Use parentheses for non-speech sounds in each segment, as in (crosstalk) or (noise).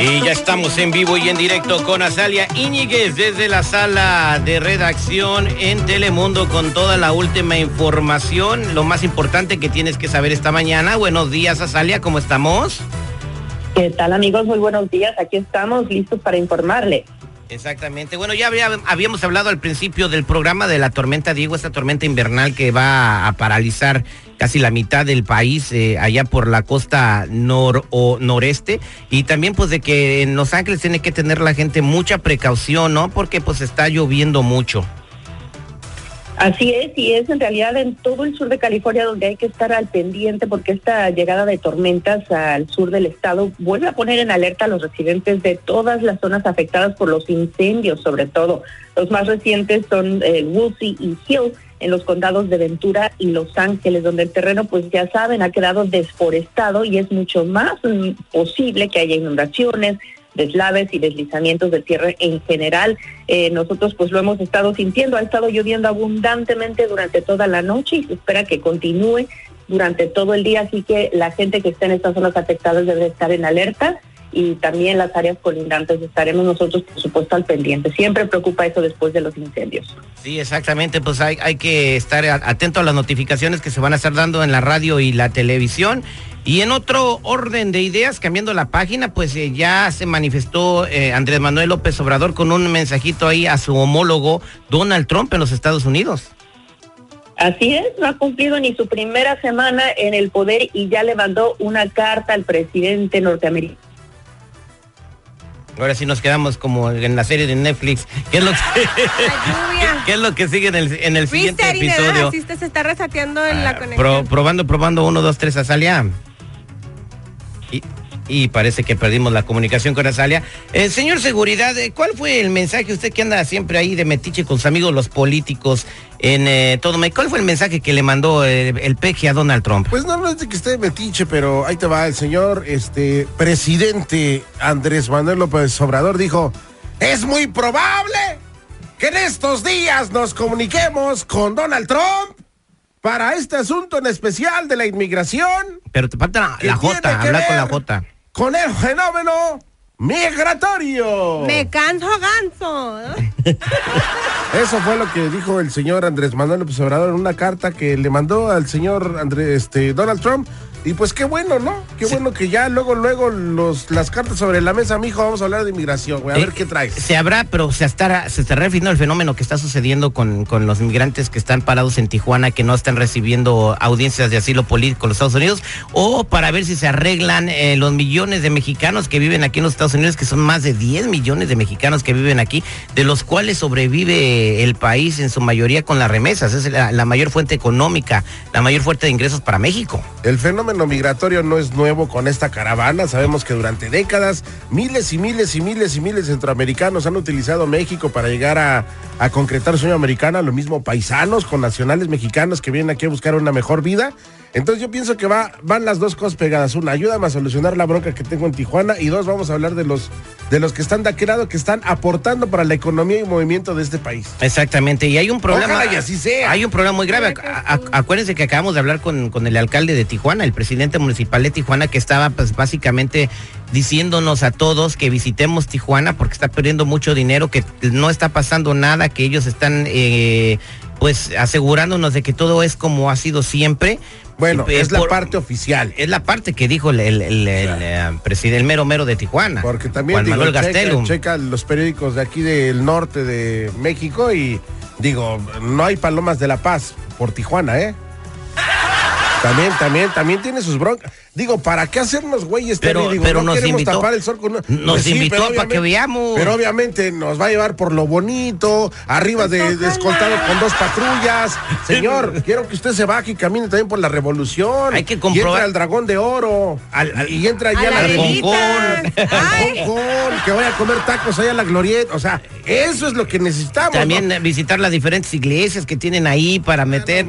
Y ya estamos en vivo y en directo con Azalia Íñiguez desde la sala de redacción en Telemundo con toda la última información, lo más importante que tienes que saber esta mañana. Buenos días, Azalia, ¿cómo estamos? ¿Qué tal amigos? Muy buenos días. Aquí estamos listos para informarle. Exactamente. Bueno, ya habíamos hablado al principio del programa de la tormenta Diego, esta tormenta invernal que va a paralizar casi la mitad del país eh, allá por la costa nor o noreste y también pues de que en Los Ángeles tiene que tener la gente mucha precaución, ¿no? Porque pues está lloviendo mucho. Así es, y es en realidad en todo el sur de California donde hay que estar al pendiente porque esta llegada de tormentas al sur del estado vuelve a poner en alerta a los residentes de todas las zonas afectadas por los incendios, sobre todo. Los más recientes son eh, Woolsey y Hill en los condados de Ventura y Los Ángeles, donde el terreno, pues ya saben, ha quedado desforestado y es mucho más mm, posible que haya inundaciones, deslaves y deslizamientos de tierra en general. Eh, nosotros pues lo hemos estado sintiendo, ha estado lloviendo abundantemente durante toda la noche y se espera que continúe durante todo el día, así que la gente que está en estas zonas afectadas debe estar en alerta y también las áreas colindantes estaremos nosotros, por supuesto, al pendiente. Siempre preocupa eso después de los incendios. Sí, exactamente, pues hay, hay que estar atento a las notificaciones que se van a estar dando en la radio y la televisión. Y en otro orden de ideas, cambiando la página, pues eh, ya se manifestó eh, Andrés Manuel López Obrador con un mensajito ahí a su homólogo Donald Trump en los Estados Unidos. Así es, no ha cumplido ni su primera semana en el poder y ya le mandó una carta al presidente norteamericano. Ahora sí nos quedamos como en la serie de Netflix. ¿Qué es lo que, (laughs) (laughs) ¿qué, es lo que sigue en el, en el siguiente episodio? se está resateando en la ah, conexión. probando, probando, uno, dos, tres, Azalia y parece que perdimos la comunicación con Azalia. Eh, señor Seguridad, eh, ¿cuál fue el mensaje? Usted que anda siempre ahí de metiche con sus amigos los políticos en eh, todo. ¿Cuál fue el mensaje que le mandó el, el peje a Donald Trump? Pues no, no es de que esté metiche, pero ahí te va. El señor este, presidente Andrés Manuel López Obrador dijo, es muy probable que en estos días nos comuniquemos con Donald Trump para este asunto en especial de la inmigración. Pero te falta la J, habla con la J con el fenómeno migratorio. Me canso ganso. Eso fue lo que dijo el señor Andrés Manuel López Obrador en una carta que le mandó al señor Andrés, este, Donald Trump y pues qué bueno, ¿no? Qué bueno que ya luego, luego los, las cartas sobre la mesa, mijo, vamos a hablar de inmigración, güey. A ver eh, qué traes. Se habrá, pero se estará, se estará refiriendo al fenómeno que está sucediendo con, con los inmigrantes que están parados en Tijuana, que no están recibiendo audiencias de asilo político en los Estados Unidos, o para ver si se arreglan eh, los millones de mexicanos que viven aquí en los Estados Unidos, que son más de 10 millones de mexicanos que viven aquí, de los cuales sobrevive el país en su mayoría con las remesas. Es la, la mayor fuente económica, la mayor fuente de ingresos para México. El fenómeno fenómeno migratorio no es nuevo con esta caravana. Sabemos que durante décadas miles y miles y miles y miles de centroamericanos han utilizado México para llegar a, concretar su sueño americano. Lo mismo paisanos con nacionales mexicanos que vienen aquí a buscar una mejor vida. Entonces yo pienso que va, van las dos cosas pegadas. Una, ayúdame a solucionar la bronca que tengo en Tijuana. Y dos, vamos a hablar de los, de los que están de aquel lado, que están aportando para la economía y movimiento de este país. Exactamente. Y hay un problema. Ojalá y así sea. Hay un problema muy grave. acuérdense que acabamos de hablar con, con el alcalde de Tijuana, el presidente municipal de Tijuana, que estaba pues básicamente diciéndonos a todos que visitemos Tijuana porque está perdiendo mucho dinero, que no está pasando nada, que ellos están eh, pues asegurándonos de que todo es como ha sido siempre. Bueno, es la parte oficial. Es la parte que dijo el, el, eh, presidente, el mero mero de Tijuana. Porque también digo, checa, checa, los periódicos de aquí del norte de México y digo, no hay palomas de la paz por Tijuana, ¿eh? También, también, también tiene sus broncas. Digo, ¿para qué hacernos güeyes? Pero, digo, pero no nos invitó, tapar el sol con Nos pues invitó para que veamos. Pero obviamente nos va a llevar por lo bonito, arriba de, de escoltado con dos patrullas. Señor, (laughs) quiero que usted se baje y camine también por la revolución. Hay que comprobar. Y entra al dragón de oro. y entra allá al Concón. que vaya a comer tacos allá a la glorieta. O sea, eso es lo que necesitamos. También visitar las diferentes iglesias que tienen ahí para meter.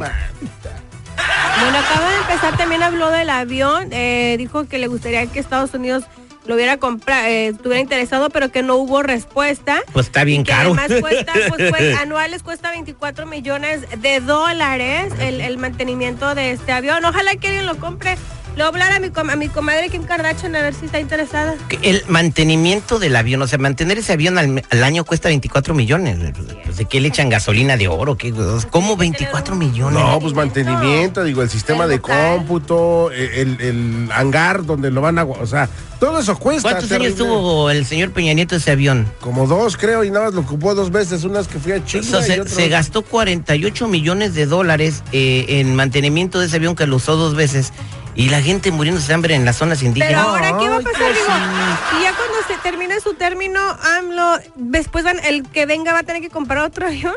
Bueno, acaba de empezar, también habló del avión, eh, dijo que le gustaría que Estados Unidos lo hubiera comprado, eh, estuviera interesado, pero que no hubo respuesta. Pues está bien que caro. Además cuesta, pues, (laughs) pues, anuales cuesta 24 millones de dólares el, el mantenimiento de este avión. Ojalá que alguien lo compre. Le voy a hablar a mi, com- a mi comadre Kim Kardashian a ver si está interesada. El mantenimiento del avión, o sea, mantener ese avión al, al año cuesta 24 millones. Pues, ¿De qué le echan gasolina de oro? ¿Qué? ¿Cómo 24 millones? No, pues mantenimiento, digo, el sistema El de cómputo, eh, el, el hangar donde lo van a... O sea, todo eso cuesta. ¿Cuántos años tuvo el señor Peña Nieto ese avión? Como dos, creo, y nada más lo ocupó dos veces. Unas que fui a Chile O sea, y se, otro- se gastó 48 millones de dólares eh, en mantenimiento de ese avión que lo usó dos veces y la gente muriéndose de hambre en las zonas Pero indígenas. ahora, ¿qué va a pasar? Digo, sí. y ya cuando se termine su término, AMLO, después van, el que venga va a tener que comprar otro avión.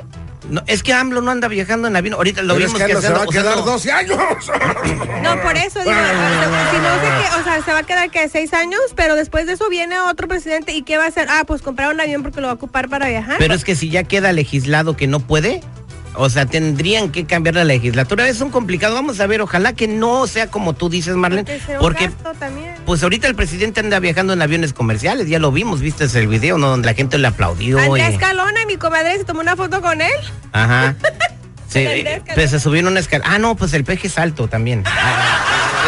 No, es que AMLO no anda viajando en avión. Ahorita lo Pero es vimos que que no se va a quedar usando- 12 años. No, por eso digo, si no sé qué, o sea, se va a quedar que seis años, pero después de eso viene otro presidente y ¿qué va a hacer? Ah, pues comprar un avión porque lo va a ocupar para viajar. Pero es que si ya queda legislado que no puede, o sea, tendrían que cambiar la legislatura. Es un complicado. Vamos a ver, ojalá que no sea como tú dices, Marlene, Porque pues ahorita el presidente anda viajando en aviones comerciales, ya lo vimos, viste el video, ¿no? Donde la gente le aplaudió. Andrés y- Calona y mi comadre se tomó una foto con él. Ajá. (laughs) Sí, Calona. pues se subió en una escalera. Ah, no, pues el peje es alto también. Ah,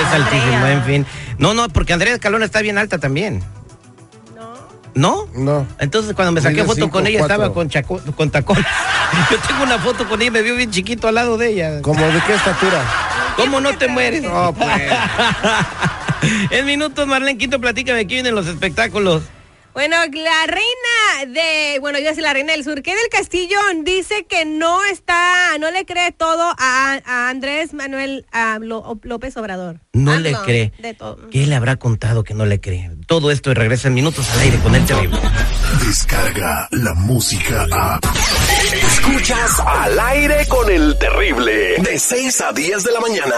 es altísimo, Andrea. en fin. No, no, porque Andrea Calona está bien alta también. No. ¿No? No. Entonces cuando me saqué foto con ella estaba con, chaco- con tacón. (laughs) Yo tengo una foto con ella y me vio bien chiquito al lado de ella. ¿Como de qué estatura? ¿Cómo no te mueres? No, pues. (laughs) en minutos, Marlene Quinto, platícame aquí vienen los espectáculos. Bueno, la reina de, bueno, yo soy la reina del sur, que del Castillo dice que no está, no le cree todo a, a Andrés Manuel a López Obrador. No Ah, le cree. De todo. ¿Qué le habrá contado que no le cree? Todo esto y regresa en minutos al aire con el terrible. Descarga la música a. Escuchas al aire con el terrible. De 6 a 10 de la mañana.